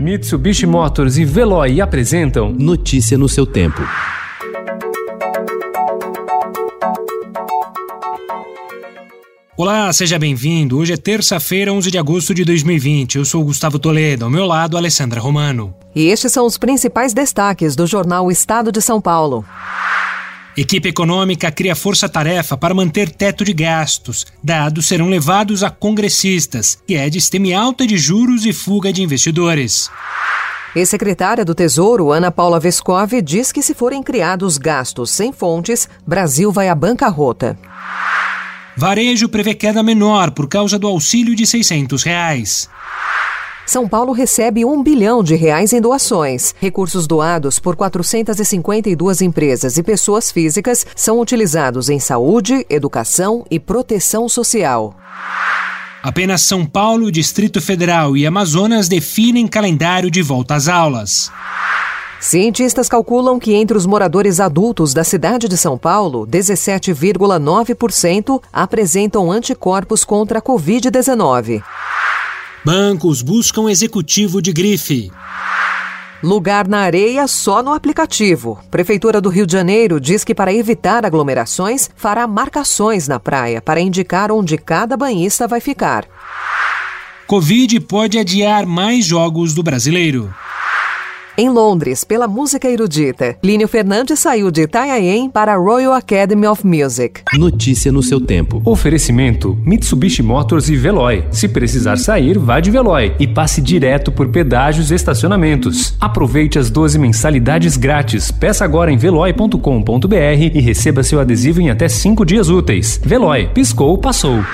Mitsubishi Motors e Veloy apresentam Notícia no seu tempo. Olá, seja bem-vindo. Hoje é terça-feira, 11 de agosto de 2020. Eu sou Gustavo Toledo, ao meu lado, Alessandra Romano. E estes são os principais destaques do jornal Estado de São Paulo. Equipe econômica cria força-tarefa para manter teto de gastos. Dados serão levados a congressistas. Guedes teme alta de juros e fuga de investidores. Ex-secretária do Tesouro, Ana Paula Vescov, diz que se forem criados gastos sem fontes, Brasil vai à bancarrota. Varejo prevê queda menor por causa do auxílio de 600 reais. São Paulo recebe um bilhão de reais em doações. Recursos doados por 452 empresas e pessoas físicas são utilizados em saúde, educação e proteção social. Apenas São Paulo, Distrito Federal e Amazonas definem calendário de volta às aulas. Cientistas calculam que entre os moradores adultos da cidade de São Paulo, 17,9% apresentam anticorpos contra a Covid-19. Bancos buscam executivo de grife. Lugar na areia só no aplicativo. Prefeitura do Rio de Janeiro diz que, para evitar aglomerações, fará marcações na praia para indicar onde cada banhista vai ficar. Covid pode adiar mais jogos do brasileiro. Em Londres, pela música erudita, Línio Fernandes saiu de Itanhaém para a Royal Academy of Music. Notícia no seu tempo. Oferecimento: Mitsubishi Motors e Veloy. Se precisar sair, vá de Veloy e passe direto por pedágios e estacionamentos. Aproveite as 12 mensalidades grátis. Peça agora em veloy.com.br e receba seu adesivo em até 5 dias úteis. Veloy, piscou, passou.